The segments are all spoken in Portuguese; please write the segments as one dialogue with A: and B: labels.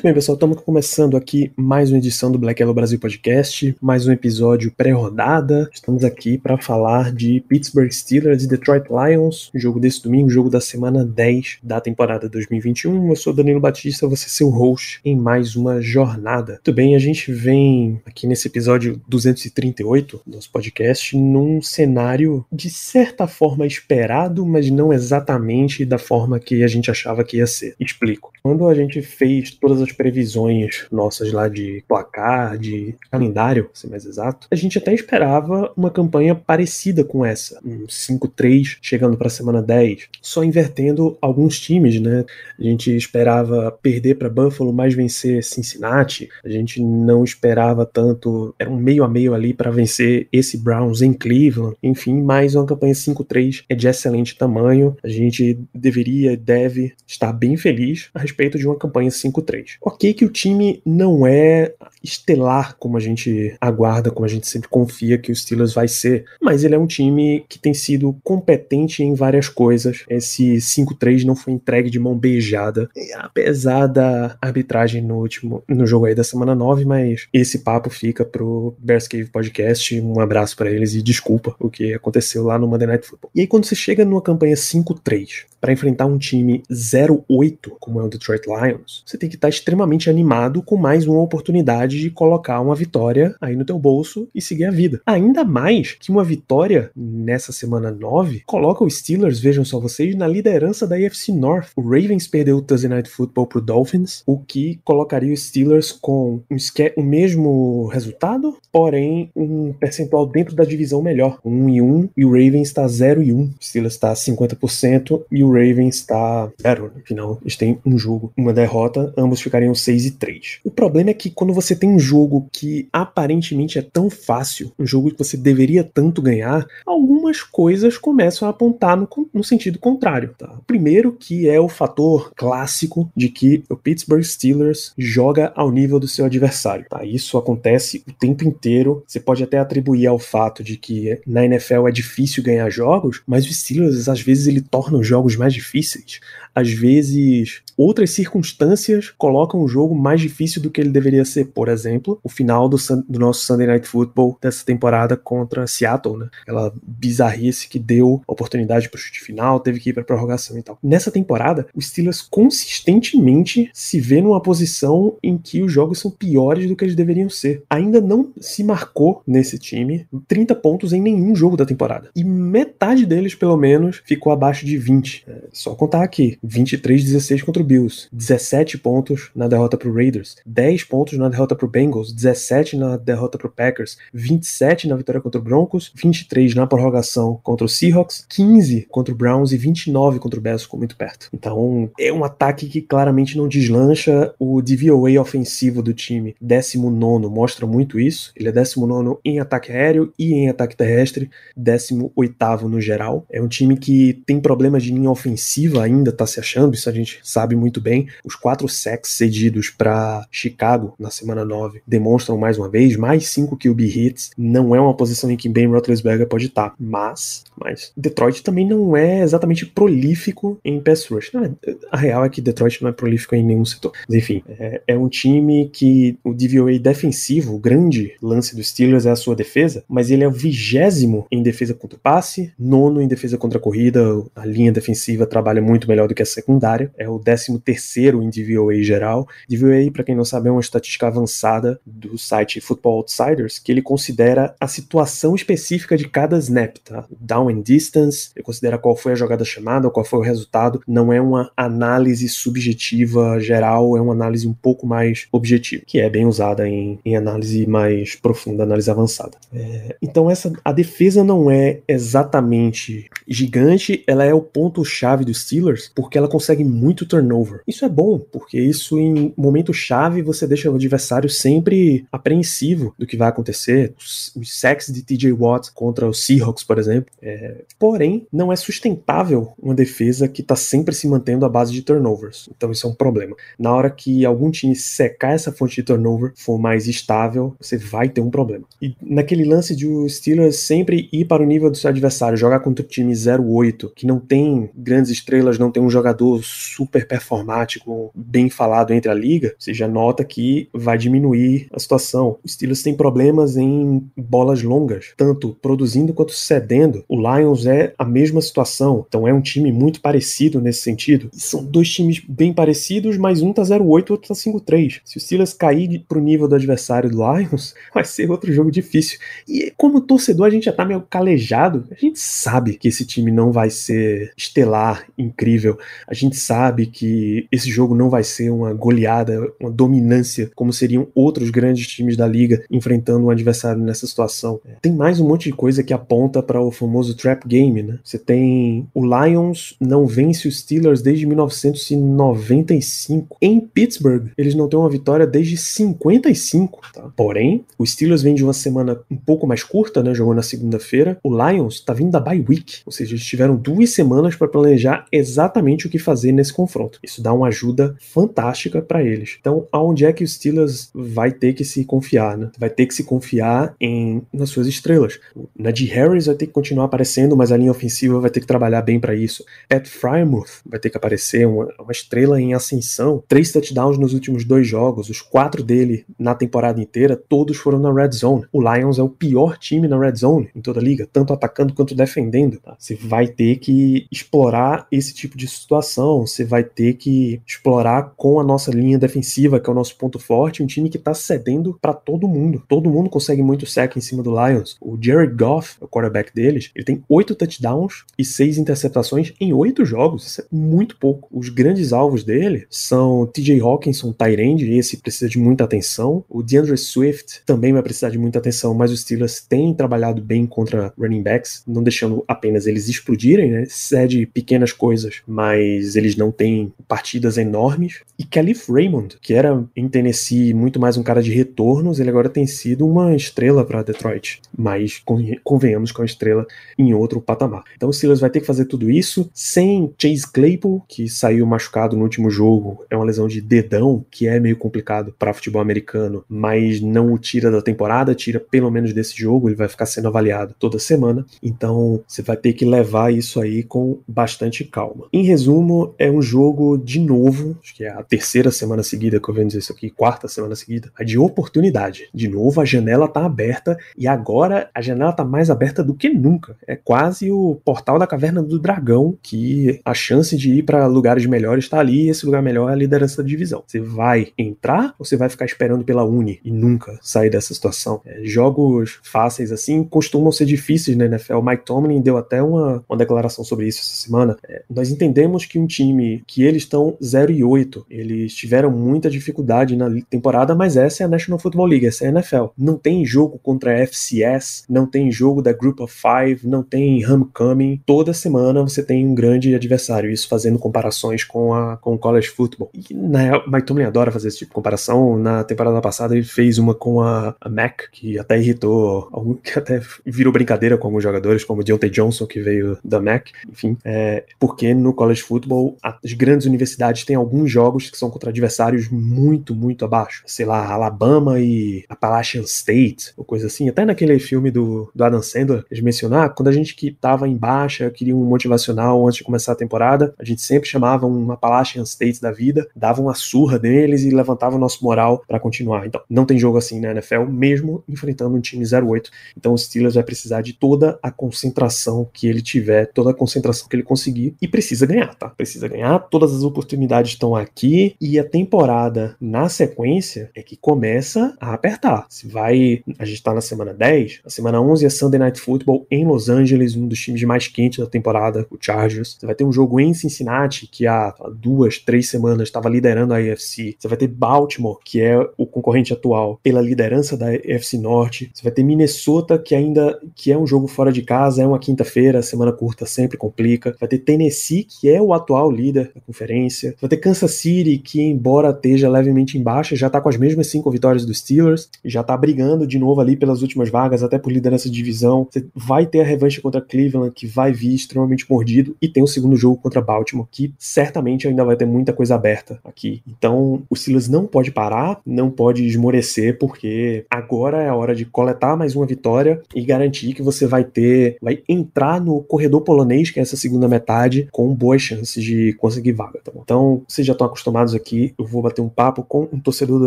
A: Muito bem, pessoal, estamos começando aqui mais uma edição do Black Yellow Brasil Podcast, mais um episódio pré-rodada. Estamos aqui para falar de Pittsburgh Steelers e Detroit Lions, jogo desse domingo, jogo da semana 10 da temporada 2021. Eu sou Danilo Batista, você é seu host em mais uma jornada. Muito bem, a gente vem aqui nesse episódio 238 do nosso podcast num cenário de certa forma esperado, mas não exatamente da forma que a gente achava que ia ser. Explico. Quando a gente fez todas as previsões nossas lá de placar, de calendário, ser mais exato, a gente até esperava uma campanha parecida com essa, um 5-3 chegando para a semana 10, só invertendo alguns times, né? A gente esperava perder para Buffalo, mas vencer Cincinnati. A gente não esperava tanto, era um meio a meio ali para vencer esse Browns em Cleveland. Enfim, mais uma campanha 5-3 é de excelente tamanho. A gente deveria deve estar bem feliz a respeito de uma campanha 5-3. Ok que o time não é estelar como a gente aguarda, como a gente sempre confia que o Steelers vai ser, mas ele é um time que tem sido competente em várias coisas. Esse 5-3 não foi entregue de mão beijada, apesar da arbitragem no último no jogo aí da semana 9, mas esse papo fica pro Bears Cave Podcast. Um abraço para eles e desculpa o que aconteceu lá no Monday Night Football. E aí quando você chega numa campanha 5-3 para enfrentar um time 0-8 como é o Detroit Lions, você tem que estar extremamente animado com mais uma oportunidade de colocar uma vitória aí no teu bolso e seguir a vida. Ainda mais que uma vitória nessa semana 9 coloca os Steelers, vejam só vocês, na liderança da AFC North. O Ravens perdeu o Thursday Night Football pro Dolphins, o que colocaria os Steelers com um o mesmo resultado, porém um percentual dentro da divisão melhor, 1 e 1, e o Ravens está 0 e 1. O Steelers está 50% e o Ravens está 0. No final, eles têm um jogo, uma derrota, ambos ficaram ficariam 6 e 3. O problema é que quando você tem um jogo que aparentemente é tão fácil, um jogo que você deveria tanto ganhar, algumas coisas começam a apontar no, no sentido contrário. Tá? Primeiro que é o fator clássico de que o Pittsburgh Steelers joga ao nível do seu adversário. Tá? Isso acontece o tempo inteiro. Você pode até atribuir ao fato de que na NFL é difícil ganhar jogos, mas o Steelers às vezes ele torna os jogos mais difíceis. Às vezes outras circunstâncias colocam o jogo mais difícil do que ele deveria ser. Por exemplo, o final do, do nosso Sunday Night Football dessa temporada contra Seattle, né? Aquela bizarrice que deu oportunidade para o chute final, teve que ir para prorrogação e tal. Nessa temporada, os Steelers consistentemente se vê numa posição em que os jogos são piores do que eles deveriam ser. Ainda não se marcou nesse time 30 pontos em nenhum jogo da temporada. E metade deles, pelo menos, ficou abaixo de 20. É só contar aqui: 23-16 contra o Bills, 17 pontos na derrota para Raiders, 10 pontos na derrota para Bengals, 17 na derrota para Packers, 27 na vitória contra o Broncos, 23 na prorrogação contra o Seahawks, 15 contra o Browns e 29 contra o Bears, ficou muito perto. Então é um ataque que claramente não deslancha. O DVOA ofensivo do time, 19, mostra muito isso. Ele é 19 em ataque aéreo e em ataque terrestre, 18 no geral. É um time que tem problemas de linha ofensiva ainda, tá se achando, isso a gente sabe muito bem. Os quatro sacks cedidos para Chicago na semana 9 demonstram mais uma vez mais 5 QB hits. Não é uma posição em que Ben Roethlisberger pode estar, mas, mas Detroit também não é exatamente prolífico em pass rush. Não, a real é que Detroit não é prolífico em nenhum setor. Mas enfim, é, é um time que o DVOA defensivo, o grande lance dos Steelers é a sua defesa, mas ele é o vigésimo em defesa contra o passe, nono em defesa contra a corrida. A linha defensiva trabalha muito melhor do que a secundária. É o décimo terceiro em DVOA geral. DVOA, para quem não sabe, é uma estatística avançada do site Football Outsiders, que ele considera a situação específica de cada snap, tá? Down and distance, ele considera qual foi a jogada chamada, qual foi o resultado. Não é uma análise subjetiva geral, é uma análise um pouco mais objetiva, que é bem usada em, em análise mais profunda, análise avançada. É, então essa a defesa não é exatamente gigante, ela é o ponto-chave dos Steelers porque ela consegue muito turnover. Isso é bom, porque isso em momento chave você deixa o adversário sempre apreensivo do que vai acontecer. Os, os sacks de TJ Watt contra os Seahawks, por exemplo. É... Porém, não é sustentável uma defesa que está sempre se mantendo à base de turnovers. Então isso é um problema. Na hora que algum time secar essa fonte de turnover, for mais estável, você vai ter um problema. E naquele lance de o Steelers sempre ir para o nível do seu adversário, jogar contra o time 08, que não tem grandes estrelas, não tem um jogador super performático, bem falado entre a liga, você já nota que vai diminuir a situação. O Steelers tem problemas em bolas longas, tanto produzindo quanto cedendo. O Lions é a mesma situação, então é um time muito parecido nesse sentido. São dois times bem parecidos, mas um tá 08 e outro tá 5-3. Se o Steelers cair pro nível do adversário do Lions, vai ser outro jogo difícil. E como torcedor, a gente já tá meio calejado. A gente sabe que esse time não vai ser estelar, incrível. A gente sabe que esse jogo não vai ser uma goleada, uma dominância, como seriam outros grandes times da liga enfrentando um adversário nessa situação. Tem mais um monte de coisa que aponta para o famoso trap game, né? Você tem o Lions não vence os Steelers desde 1995. Em Pittsburgh, eles não têm uma vitória desde 55. Tá? Porém, o Steelers vem de uma semana um pouco mais curta, né? Jogou na segunda-feira. O Lions tá vindo da bye week, ou seja, eles tiveram duas semanas para planejar exatamente o que fazer nesse confronto. Isso dá uma ajuda fantástica para eles. Então, aonde é que o Steelers vai ter que se confiar, né? Vai ter que se confiar em nas suas estrelas. O Najee Harris vai ter que continuar aparecendo, mas a linha ofensiva vai ter que trabalhar bem para isso. Pat Frymouth vai ter que aparecer, uma, uma estrela em ascensão. Três touchdowns nos últimos dois jogos, os quatro dele na temporada inteira, todos foram na red zone. O Lions é o pior time na red zone em toda a liga, tanto atacando quanto defendendo. Tá? Você vai ter que explorar esse tipo de situação, você vai ter que explorar com a nossa linha defensiva, que é o nosso ponto forte, um time que tá cedendo para todo mundo. Todo mundo consegue muito sec em cima do Lions. O Jared Goff, o quarterback deles, ele tem oito touchdowns e seis interceptações em oito jogos. Isso é muito pouco. Os grandes alvos dele são TJ Hawkinson, Tyrande, esse precisa de muita atenção. O DeAndre Swift também vai precisar de muita atenção, mas os Steelers têm trabalhado bem contra running backs, não deixando apenas eles explodirem, né? Cede pequenas coisas, mas eles não têm partidas enormes. E Kelly Raymond, que era em Tennessee muito mais um cara de retornos, ele agora tem sido uma estrela para Detroit, mas convenhamos com a estrela em outro patamar. Então o Steelers vai ter que fazer tudo isso sem Chase Claypool, que saiu machucado no último jogo, é uma lesão de dedão, que é meio complicado para futebol americano, mas não o tira da temporada, tira pelo menos desse jogo, ele vai ficar sendo avaliado toda semana. Então você vai ter que levar isso aí com bastante calma. Em resumo, é um jogo de novo, acho que é a terceira semana seguida que eu venho dizer isso aqui, quarta semana seguida, a de oportunidade. De novo, a janela tá aberta e agora a janela tá mais aberta do que nunca. É quase o portal da caverna do dragão que a chance de ir para lugares melhores está ali e esse lugar melhor é a liderança da divisão. Você vai entrar ou você vai ficar esperando pela Uni e nunca sair dessa situação? É, jogos fáceis assim costumam ser difíceis na NFL. O Mike Tomlin deu até uma, uma declaração sobre isso essa semana. É, nós entendemos que um time que eles estão 0 e 8, eles tiveram muita dificuldade na temporada, mas essa é a National Football League, essa é a NFL. Não tem jogo contra a FCS, não tem jogo da Group of Five, não tem homecoming. Toda semana você tem um grande adversário, isso fazendo comparações com, a, com o college football. E na, Mike Tomlin adora fazer esse tipo de comparação. Na temporada passada ele fez uma com a, a Mac, que até irritou, que até virou brincadeira com alguns jogadores, como o Deontay Johnson, que veio da Mac. Enfim, é, porque no college football as grandes universidades têm alguns jogos que são contra adversários muito, muito abaixo. Sei lá, Alabama e Appalachian State, ou coisa assim. Até naquele filme do, do Adam Sandler, eles mencionaram, ah, quando a gente que tava em baixa, queria um motivacional antes de começar a temporada, a gente sempre chamava um Appalachian State da vida, dava uma surra deles e levantava o nosso moral para continuar. Então, não tem jogo assim na NFL, mesmo enfrentando um time 08. Então, o Steelers vai precisar de toda a concentração que ele tiver, toda a concentração que ele conseguir e precisa ganhar, tá? Precisa ganhar, todas as oportunidades estão aqui e a temporada na sequência é que começa a apertar. Se vai, a gente tá na semana 10, a semana 11 é Sunday Night Football em Los Angeles, um dos times mais quentes da temporada, o Chargers. Você vai ter um jogo em Cincinnati, que há duas, três semanas estava liderando a AFC. Você vai ter Baltimore, que é o concorrente atual, pela liderança da AFC Norte. Você vai ter Minnesota, que ainda que é um jogo fora de casa, é uma quinta-feira, semana curta sempre complica. Vai ter Tennessee, que é o atual líder da conferência. Vai ter Kansas City, que embora esteja levemente embaixo, já tá com as mesmas cinco vitórias dos Steelers, já tá brigando de novo ali pelas últimas vagas, até por liderança de divisão. Você vai ter a revanche contra Cleveland, que vai vir extremamente mordido, e tem o segundo jogo contra Baltimore, que certamente ainda vai ter muita coisa aberta aqui. Então, o Steelers não pode parar, não pode esmorecer, porque agora é a hora de coletar mais uma vitória e garantir que você vai ter, vai entrar no corredor polonês, que é essa segunda metade, com boas chances de conseguir vaga, tá bom? Então, vocês já estão acostumados aqui, eu vou bater um papo com um torcedor do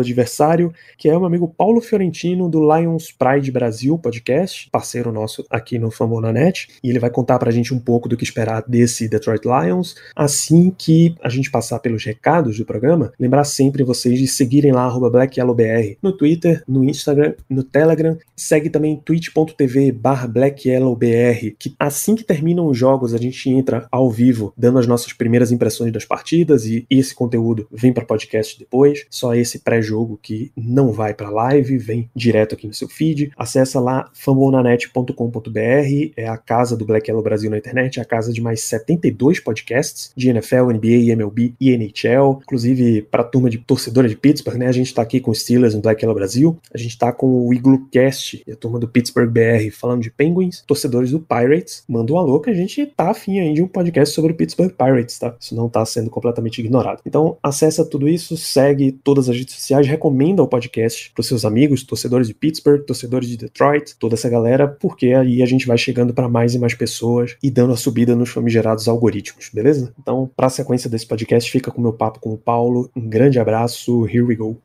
A: adversário, que é o meu amigo Paulo Fiorentino, do Lions Pride Brasil podcast, parceiro nosso aqui no Fambonanet, e ele vai contar pra gente um pouco do que esperar desse Detroit Lions, assim que a gente passar pelos recados do programa, lembrar sempre vocês de seguirem lá, BlackYellowBR, no Twitter, no Instagram, no Telegram, segue também twitch.tv barra BlackYellowBR, que assim que terminam os jogos a gente entra ao vivo, dando as nossas primeiras impressões das partidas, e esse conteúdo vem para podcast depois, só esse pré-jogo que não vai para live, vem direto aqui no seu feed. Acessa lá fambonanet.com.br, é a casa do Black Yellow Brasil na internet, é a casa de mais 72 podcasts de NFL, NBA, MLB e NHL, inclusive para a turma de torcedora de Pittsburgh, né? A gente está aqui com o Steelers no Black Yellow Brasil, a gente está com o Iglocast e a turma do Pittsburgh BR falando de Penguins, torcedores do Pirates, manda um alô que a gente tá afim aí de um podcast sobre o Pittsburgh Pirates, tá? Isso não tá sendo completamente ignorado. Então, acessa tudo isso, segue todas as redes sociais, recomenda o podcast para seus amigos, torcedores de Pittsburgh, torcedores de Detroit, toda essa galera, porque aí a gente vai chegando para mais e mais pessoas e dando a subida nos famigerados algoritmos, beleza? Então, para a sequência desse podcast, fica com o meu papo com o Paulo. Um grande abraço, here we go.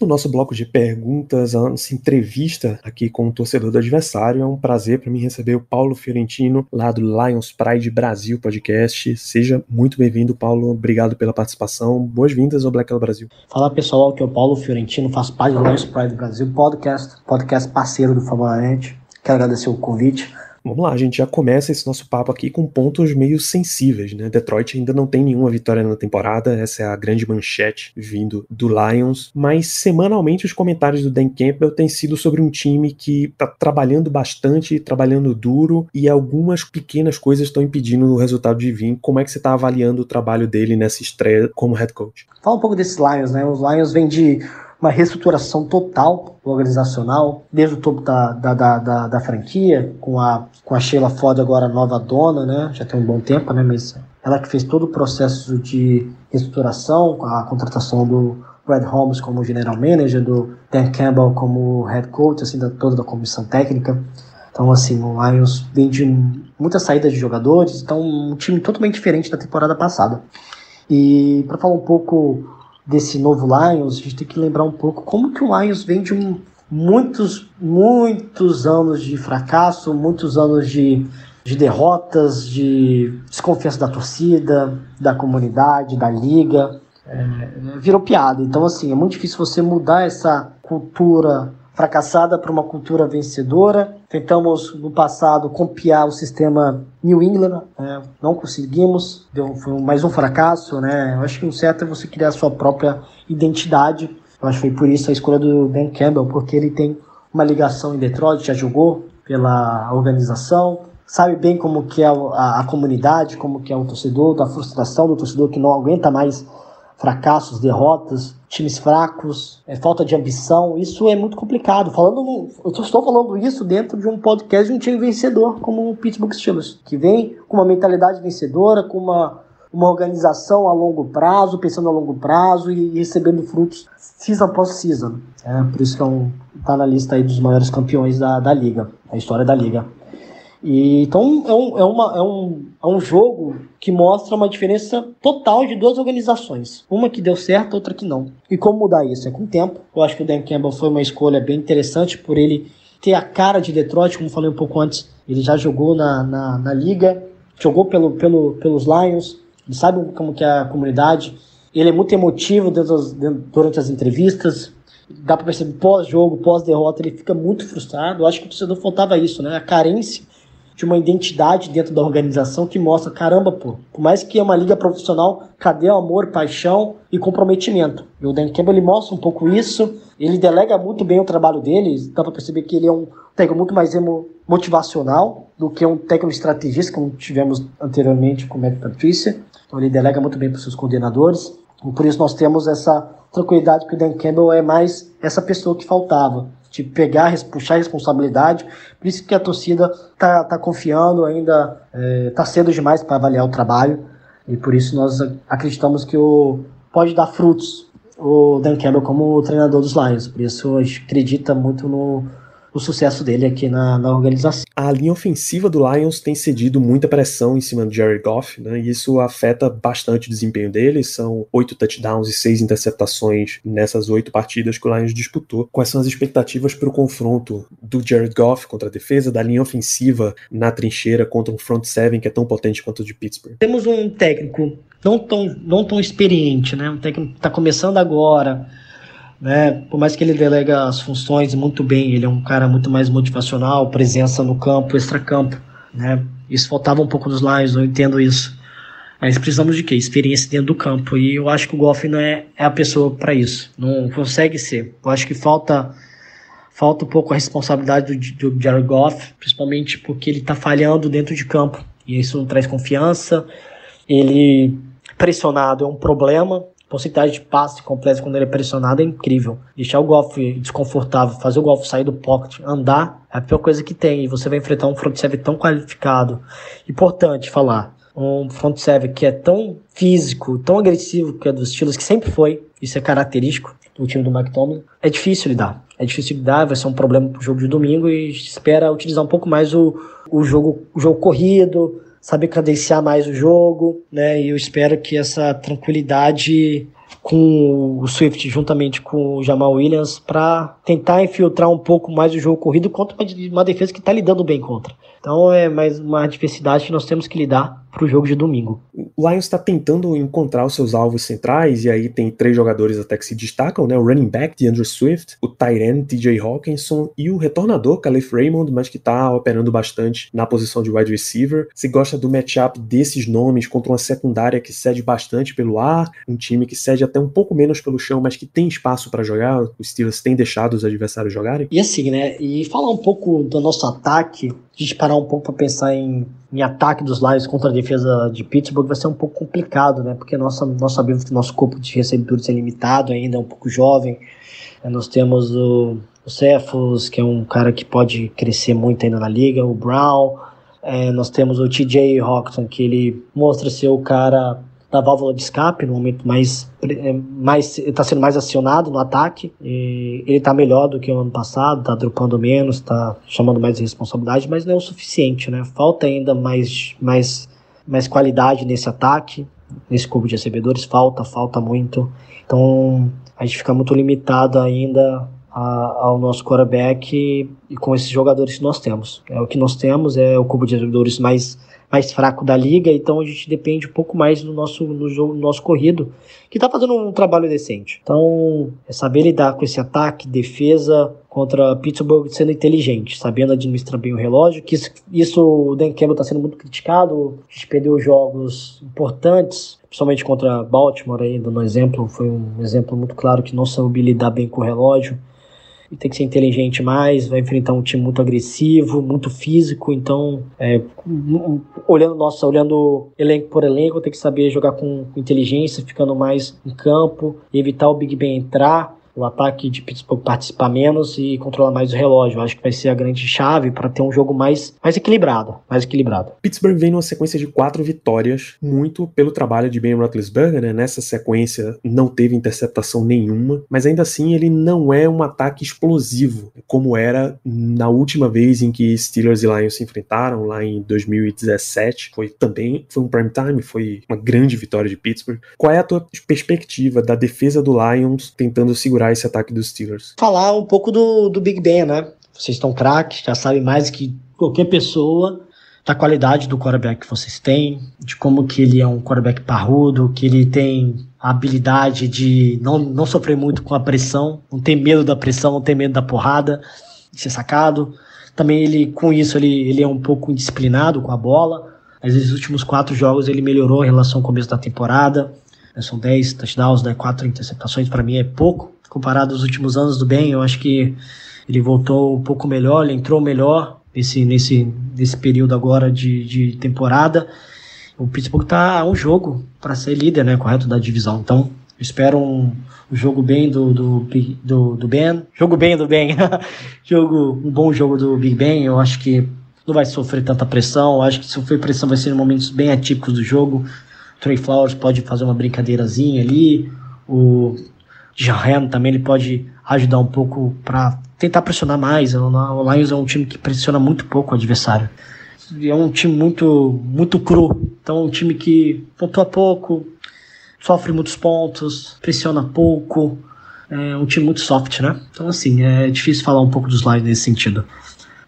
A: No nosso bloco de perguntas, a nossa entrevista aqui com o torcedor do adversário, é um prazer para mim receber o Paulo Fiorentino, lá do Lions Pride Brasil Podcast. Seja muito bem-vindo, Paulo. Obrigado pela participação. Boas-vindas ao Black Hell Brasil.
B: Fala pessoal, aqui é o Paulo Fiorentino, faço parte do Lions Pride Brasil Podcast, podcast parceiro do Favoramente. Quero agradecer o convite.
A: Vamos lá, a gente já começa esse nosso papo aqui com pontos meio sensíveis, né? Detroit ainda não tem nenhuma vitória na temporada, essa é a grande manchete vindo do Lions, mas semanalmente os comentários do Dan Campbell têm sido sobre um time que tá trabalhando bastante, trabalhando duro e algumas pequenas coisas estão impedindo o resultado de vir. Como é que você está avaliando o trabalho dele nessa estreia como head coach?
B: Fala um pouco desses Lions, né? Os Lions vêm de uma reestruturação total organizacional, desde o topo da, da, da, da, da franquia, com a, com a Sheila Ford agora nova dona, né? Já tem um bom tempo, né? Mas ela que fez todo o processo de reestruturação, a contratação do Brad Holmes como general manager, do Dan Campbell como head coach, assim, da, toda a comissão técnica. Então, assim, o Lions vem de muitas saídas de jogadores, então um time totalmente diferente da temporada passada. E para falar um pouco desse novo Lions, a gente tem que lembrar um pouco como que o Lions vem de um, muitos, muitos anos de fracasso, muitos anos de, de derrotas, de desconfiança da torcida, da comunidade, da liga. É, virou piada. Então, assim, é muito difícil você mudar essa cultura fracassada para uma cultura vencedora. Tentamos no passado copiar o sistema New England, né? não conseguimos, deu, foi mais um fracasso. Né? Eu acho que o certo é você criar a sua própria identidade. Eu acho que foi por isso a escolha do Ben Campbell, porque ele tem uma ligação em Detroit, já jogou pela organização, sabe bem como que é a, a comunidade, como que é o torcedor, da frustração do torcedor que não aguenta mais fracassos, derrotas, times fracos, é, falta de ambição, isso é muito complicado. Falando, eu estou falando isso dentro de um podcast de um time vencedor como o Pittsburgh Steelers, que vem com uma mentalidade vencedora, com uma, uma organização a longo prazo, pensando a longo prazo e, recebendo frutos season após season. É, por isso que é um, tá na lista aí dos maiores campeões da, da liga, a história da liga. E, então é um, é, uma, é, um, é um jogo que mostra uma diferença total de duas organizações. Uma que deu certo, outra que não. E como mudar isso? É com o tempo. Eu acho que o Dan Campbell foi uma escolha bem interessante por ele ter a cara de Detroit, como falei um pouco antes. Ele já jogou na, na, na liga, jogou pelo, pelo, pelos Lions, ele sabe como que é a comunidade. Ele é muito emotivo durante as entrevistas, dá para perceber pós-jogo, pós-derrota, ele fica muito frustrado. Eu acho que o torcedor faltava isso, né? A carência de uma identidade dentro da organização que mostra, caramba, pô, por mais que é uma liga profissional, cadê o amor, paixão e comprometimento? E o Dan Campbell ele mostra um pouco isso, ele delega muito bem o trabalho dele, dá para perceber que ele é um técnico muito mais motivacional, do que um técnico estrategista, como tivemos anteriormente com o Matt Patricia. Então ele delega muito bem para seus coordenadores. E por isso nós temos essa tranquilidade que o Dan Campbell é mais essa pessoa que faltava, de pegar, puxar a responsabilidade. Por isso que a torcida tá, tá confiando ainda, é, tá cedo demais para avaliar o trabalho. E por isso nós acreditamos que o, pode dar frutos o Dan Campbell como treinador dos Lions. Por isso a gente acredita muito no, o sucesso dele aqui na, na, organização.
A: A linha ofensiva do Lions tem cedido muita pressão em cima do Jared Goff, né, e isso afeta bastante o desempenho dele. São oito touchdowns e seis interceptações nessas oito partidas que o Lions disputou. Quais são as expectativas para o confronto do Jared Goff contra a defesa, da linha ofensiva na trincheira contra um front seven que é tão potente quanto o de Pittsburgh?
B: Temos um técnico não tão, não tão experiente, né, um técnico que está começando agora né? Por mais que ele delega as funções muito bem, ele é um cara muito mais motivacional, presença no campo, extra-campo, né? Isso faltava um pouco dos Lions, eu entendo isso. Mas precisamos de quê? Experiência dentro do campo. E eu acho que o Goff não é, é a pessoa para isso. Não consegue ser. Eu acho que falta falta um pouco a responsabilidade do, do Jared Goff, principalmente porque ele está falhando dentro de campo. E isso não traz confiança. Ele pressionado é um problema porcentagem de passe completo quando ele é pressionado é incrível. Deixar o golf desconfortável, fazer o golf sair do pocket, andar, é a pior coisa que tem. E você vai enfrentar um front seven tão qualificado. Importante falar, um front seven que é tão físico, tão agressivo, que é dos estilos que sempre foi, isso é característico do time do Tomlin, é difícil lidar. É difícil lidar, vai ser um problema pro jogo de domingo e espera utilizar um pouco mais o, o jogo o jogo corrido, saber cadenciar mais o jogo, né? E eu espero que essa tranquilidade com o Swift juntamente com o Jamal Williams para tentar infiltrar um pouco mais o jogo corrido contra uma defesa que está lidando bem contra. Então é mais uma adversidade que nós temos que lidar para o jogo de domingo.
A: O Lions está tentando encontrar os seus alvos centrais, e aí tem três jogadores até que se destacam, né? O running back de Andrew Swift, o Tyren TJ Hawkinson e o retornador Caleb Raymond, mas que está operando bastante na posição de wide receiver. Você gosta do matchup desses nomes contra uma secundária que cede bastante pelo ar, um time que cede até um pouco menos pelo chão, mas que tem espaço para jogar. Os Steelers têm deixado os adversários jogarem?
B: E assim, né? E falar um pouco do nosso ataque, a gente parar um pouco para pensar em, em ataque dos Lions contra a defesa de Pittsburgh vai ser um pouco complicado, né? Porque nossa, nós sabemos que nosso corpo de recebedores é limitado ainda, é um pouco jovem. É, nós temos o, o Cephus, que é um cara que pode crescer muito ainda na liga, o Brown. É, nós temos o TJ Hawkinson, que ele mostra ser o cara da válvula de escape, no momento mais é, mais está sendo mais acionado no ataque. ele está melhor do que o ano passado, está dropando menos, está chamando mais responsabilidade, mas não é o suficiente, né? Falta ainda mais mais mais qualidade nesse ataque, nesse corpo de recebedores, falta, falta muito. Então a gente fica muito limitado ainda a, ao nosso quarterback e, e com esses jogadores que nós temos. É o que nós temos é o corpo de recebedores mais mais fraco da liga, então a gente depende um pouco mais do nosso, no jogo, no nosso corrido, que está fazendo um trabalho decente. Então, é saber lidar com esse ataque, defesa contra Pittsburgh sendo inteligente, sabendo administrar bem o relógio, que isso, isso o Dan Campbell está sendo muito criticado, a gente perdeu jogos importantes, principalmente contra Baltimore aí, dando um exemplo, foi um exemplo muito claro que não soube lidar bem com o relógio, tem que ser inteligente mais, vai enfrentar um time muito agressivo, muito físico, então é, olhando nossa, olhando elenco por elenco, tem que saber jogar com, inteligência, ficando mais em campo, evitar o Big Ben entrar o ataque de Pittsburgh participar menos e controlar mais o relógio. Acho que vai ser a grande chave para ter um jogo mais, mais equilibrado, mais equilibrado.
A: Pittsburgh vem numa sequência de quatro vitórias, muito pelo trabalho de Ben Roethlisberger, né? Nessa sequência não teve interceptação nenhuma, mas ainda assim ele não é um ataque explosivo, como era na última vez em que Steelers e Lions se enfrentaram, lá em 2017. Foi também, foi um prime time, foi uma grande vitória de Pittsburgh. Qual é a tua perspectiva da defesa do Lions tentando segurar segurar esse ataque dos Steelers.
B: Falar um pouco do, do Big Ben, né? Vocês estão craques, já sabem mais que qualquer pessoa da qualidade do quarterback que vocês têm, de como que ele é um quarterback parrudo, que ele tem a habilidade de não, não sofrer muito com a pressão, não ter medo da pressão, não ter medo da porrada, de ser sacado. Também ele, com isso, ele, ele é um pouco indisciplinado com a bola. Mas nos últimos quatro jogos ele melhorou em relação ao começo da temporada. São 10 touchdowns, né? quatro interceptações, para mim é pouco comparado aos últimos anos do Ben, eu acho que ele voltou um pouco melhor, ele entrou melhor, nesse, nesse, nesse período agora de, de temporada. O Pittsburgh tá a um jogo para ser líder, né, correto, da divisão. Então, espero um, um jogo bem do, do, do, do Ben. Jogo bem do Ben. jogo, um bom jogo do Big Ben. Eu acho que não vai sofrer tanta pressão. Eu acho que se sofrer pressão vai ser em momentos bem atípicos do jogo. Trey Flowers pode fazer uma brincadeirazinha ali. O Jahan também ele pode ajudar um pouco para tentar pressionar mais. O Lions é um time que pressiona muito pouco o adversário é um time muito, muito cru. Então, é um time que pontua pouco, sofre muitos pontos, pressiona pouco. É um time muito soft, né? Então, assim, é difícil falar um pouco dos Lions nesse sentido.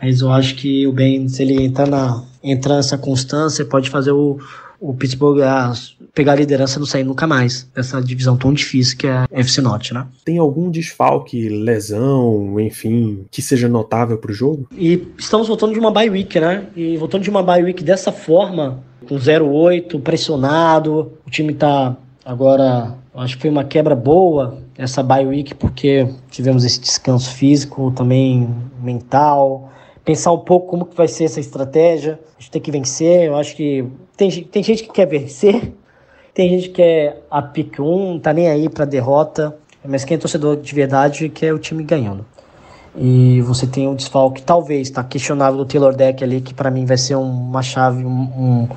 B: Mas eu acho que o Ben, se ele entrar, na, entrar nessa constância, pode fazer o, o Pittsburgh a pegar a liderança e não sair nunca mais dessa divisão tão difícil que é a FC Norte, né?
A: Tem algum desfalque, lesão, enfim, que seja notável pro jogo?
B: E estamos voltando de uma bye week, né? E voltando de uma bye week dessa forma, com 0-8, pressionado, o time tá agora, acho que foi uma quebra boa essa bye week porque tivemos esse descanso físico, também mental, pensar um pouco como que vai ser essa estratégia. A gente tem que vencer. Eu acho que tem, tem gente que quer vencer, tem gente que quer a pick 1, tá nem aí pra derrota. Mas quem é torcedor de verdade quer o time ganhando. E você tem um desfalque, talvez, tá questionável do Taylor Deck ali, que para mim vai ser uma chave, um, um,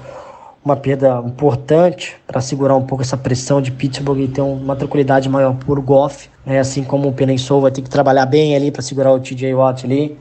B: uma perda importante para segurar um pouco essa pressão de Pittsburgh e ter uma tranquilidade maior por Goff. Né? Assim como o Penensou vai ter que trabalhar bem ali para segurar o TJ Watt ali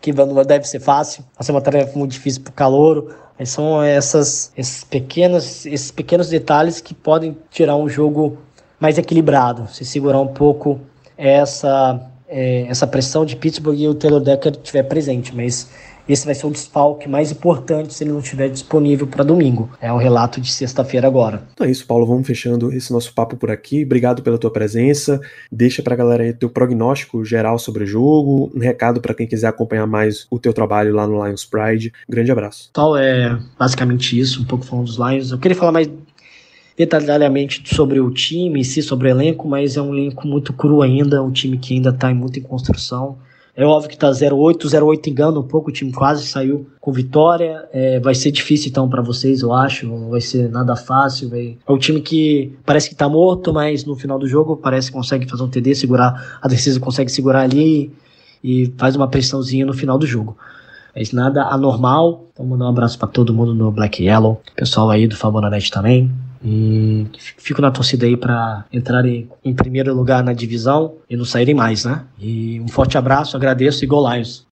B: que não deve ser fácil, vai ser uma tarefa muito difícil para o calouro. São essas, esses, pequenos, esses pequenos detalhes que podem tirar um jogo mais equilibrado, se segurar um pouco essa, é, essa pressão de Pittsburgh e o Taylor Decker estiver presente. Mas esse vai ser o desfalque mais importante se ele não estiver disponível para domingo. É o relato de sexta-feira agora.
A: Então é isso, Paulo. Vamos fechando esse nosso papo por aqui. Obrigado pela tua presença. Deixa para a galera aí teu prognóstico geral sobre o jogo, um recado para quem quiser acompanhar mais o teu trabalho lá no Lions Pride. Grande abraço.
B: Tal é basicamente isso, um pouco falando dos Lions. Eu queria falar mais detalhadamente sobre o time, si, sobre o elenco, mas é um elenco muito cru ainda, um time que ainda está muito em construção. É óbvio que tá 0-8, 0-8 engana um pouco, o time quase saiu com vitória. É, vai ser difícil então para vocês, eu acho. Não vai ser nada fácil. Vai... É um time que parece que tá morto, mas no final do jogo parece que consegue fazer um TD, segurar. A defesa consegue segurar ali e faz uma pressãozinha no final do jogo. É nada anormal. Então, mandar um abraço para todo mundo no Black Yellow, pessoal aí do Fabonanet também. E fico na torcida aí para entrarem em primeiro lugar na divisão e não saírem mais, né? E um forte abraço, agradeço e Go Lions!